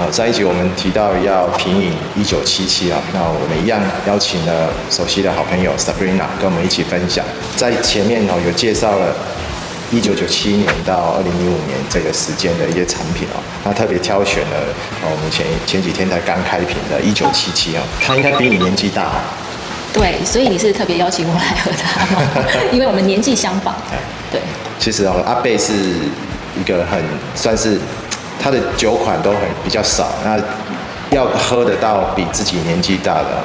呃，上一集我们提到要品饮一九七七啊，那我们一样邀请了熟悉的好朋友 Sabrina 跟我们一起分享。在前面哦，有介绍了一九九七年到二零一五年这个时间的一些产品哦，那特别挑选了哦我们前前几天才刚开瓶的一九七七啊，他应该比你年纪大。对，所以你是特别邀请我来喝它吗？因为我们年纪相仿。对。其实哦，阿贝是一个很算是。它的酒款都很比较少，那要喝得到比自己年纪大的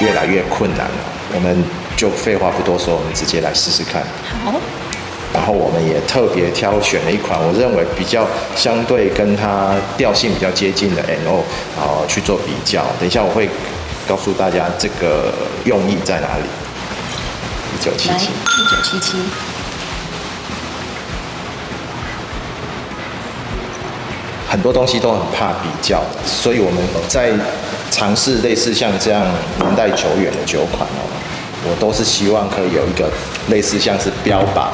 越来越困难了。我们就废话不多说，我们直接来试试看。好。然后我们也特别挑选了一款我认为比较相对跟它调性比较接近的 NO，然后去做比较。等一下我会告诉大家这个用意在哪里。一九七七。一九七七。很多东西都很怕比较，所以我们在尝试类似像这样年代久远的酒款哦，我都是希望可以有一个类似像是标靶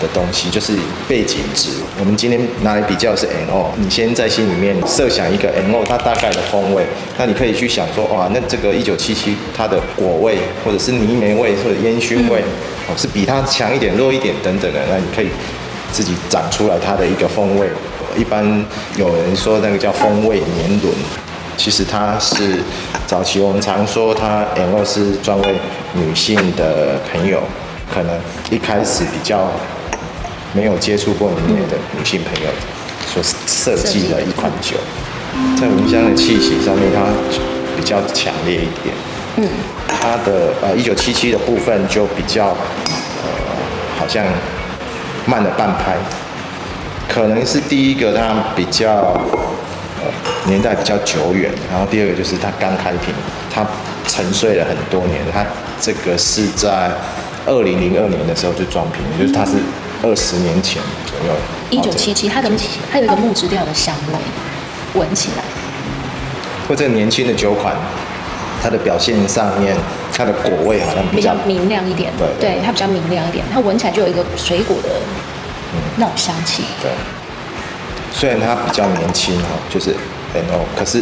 的东西，就是背景值。我们今天拿来比较的是 NO，你先在心里面设想一个 NO 它大概的风味，那你可以去想说，哇，那这个一九七七它的果味或者是泥煤味或者烟熏味，哦，是比它强一点、弱一点等等的，那你可以自己长出来它的一个风味。一般有人说那个叫风味年轮，其实它是早期我们常说它 NO 是专为女性的朋友，可能一开始比较没有接触过里面的女性朋友所设计的一款酒，在闻香的气息上面它比较强烈一点，嗯，它的呃一九七七的部分就比较呃好像慢了半拍。可能是第一个，它比较呃年代比较久远，然后第二个就是它刚开瓶，它沉睡了很多年，它这个是在二零零二年的时候就装瓶，嗯、就是它是二十年前左右。一九七七，它的它有一个木质调的香味，闻起来。或者年轻的酒款，它的表现上面，它的果味好像比较，比较明亮一点，对，对，它比较明亮一点，它闻起来就有一个水果的。那种香气，对。虽然它比较年轻哈，就是 NO，可是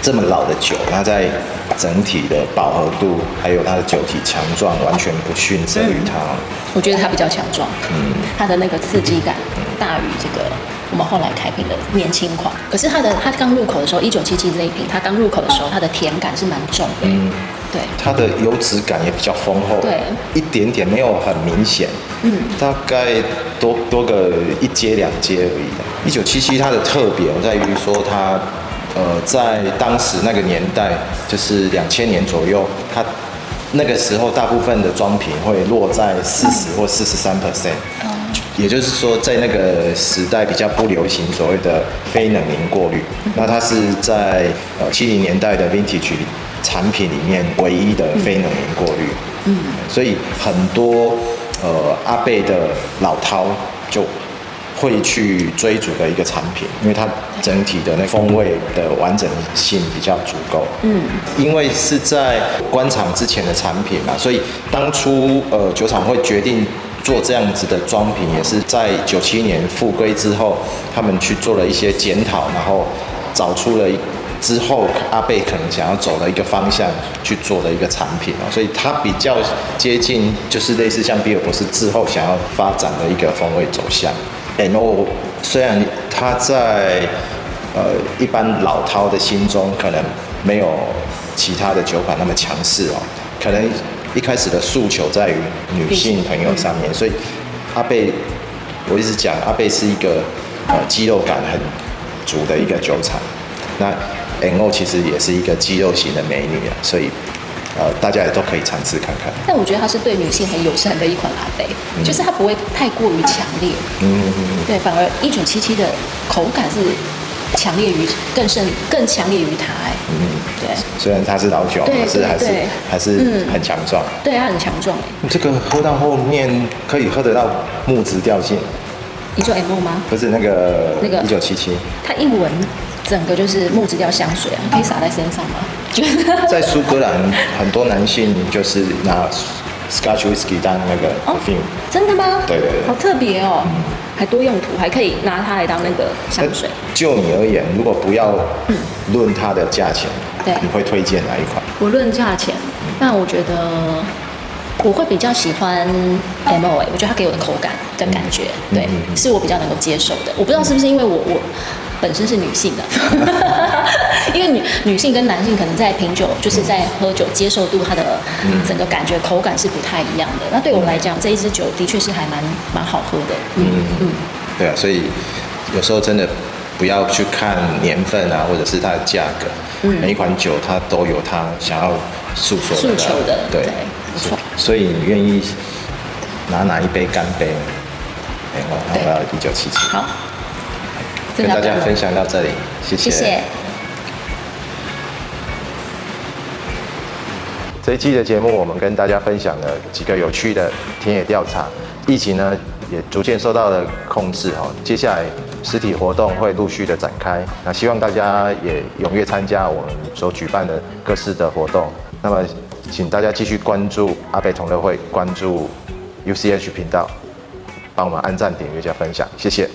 这么老的酒，它在整体的饱和度还有它的酒体强壮，完全不逊色于它。我觉得它比较强壮，嗯，它的那个刺激感大于这个我们后来开瓶的年轻款。可是它的它刚入口的时候，一九七七这一瓶，它刚入口的时候，它的甜感是蛮重的。嗯。对，它的油脂感也比较丰厚，对，一点点没有很明显，嗯，大概多多个一阶两阶而已。一九七七它的特别在于说它，呃，在当时那个年代，就是两千年左右，它那个时候大部分的装瓶会落在四十或四十三 percent，也就是说在那个时代比较不流行所谓的非冷凝过滤，嗯、那它是在呃七零年代的 Vintage 里。产品里面唯一的非能源过滤，嗯，所以很多呃阿贝的老饕就会去追逐的一个产品，因为它整体的那风味的完整性比较足够，嗯，因为是在官场之前的产品嘛，所以当初呃酒厂会决定做这样子的装瓶，也是在九七年复归之后，他们去做了一些检讨，然后找出了一。之后，阿贝可能想要走的一个方向去做的一个产品啊，所以它比较接近，就是类似像比尔博士之后想要发展的一个风味走向。NO 虽然它在呃一般老饕的心中可能没有其他的酒款那么强势哦，可能一开始的诉求在于女性朋友上面，所以阿贝我一直讲阿贝是一个呃肌肉感很足的一个酒厂，那。NO 其实也是一个肌肉型的美女啊，所以，呃，大家也都可以尝试看看。但我觉得它是对女性很友善的一款阿贝，嗯、就是它不会太过于强烈。嗯嗯嗯。对，反而一九七七的口感是强烈于更胜更强烈于它哎。对，虽然它是老酒，可是还是还是很强壮。对，它很强壮。这个喝到后面可以喝得到木质调性。你说 M O 吗？不是那个那个一九七七，它一闻整个就是木质调香水啊，可以洒在身上吗？在苏格兰，很多男性就是拿 Scotch Whisky 当那个 perfume。真的吗？对对对，好特别哦，还多用途，还可以拿它来当那个香水。就你而言，如果不要论它的价钱，对，你会推荐哪一款？不论价钱，那我觉得。我会比较喜欢 M O A，我觉得它给我的口感跟感觉，嗯、对，嗯、是我比较能够接受的。我不知道是不是因为我我本身是女性的，因为女女性跟男性可能在品酒，就是在喝酒接受度，它的整个感觉口感是不太一样的。那对我来讲，这一支酒的确是还蛮蛮好喝的。嗯嗯，嗯对啊，所以有时候真的不要去看年份啊，或者是它的价格，嗯、每一款酒它都有它想要诉说诉求的，对。对所以你愿意拿哪一杯干杯？哎，我我要一九七七。好，跟大家分享到这里，谢谢。谢谢。这一期的节目，我们跟大家分享了几个有趣的田野调查。疫情呢，也逐渐受到了控制哈。接下来实体活动会陆续的展开，那希望大家也踊跃参加我们所举办的各式的活动。那么。请大家继续关注阿北同乐会，关注 UCH 频道，帮我们按赞、点阅加分享，谢谢。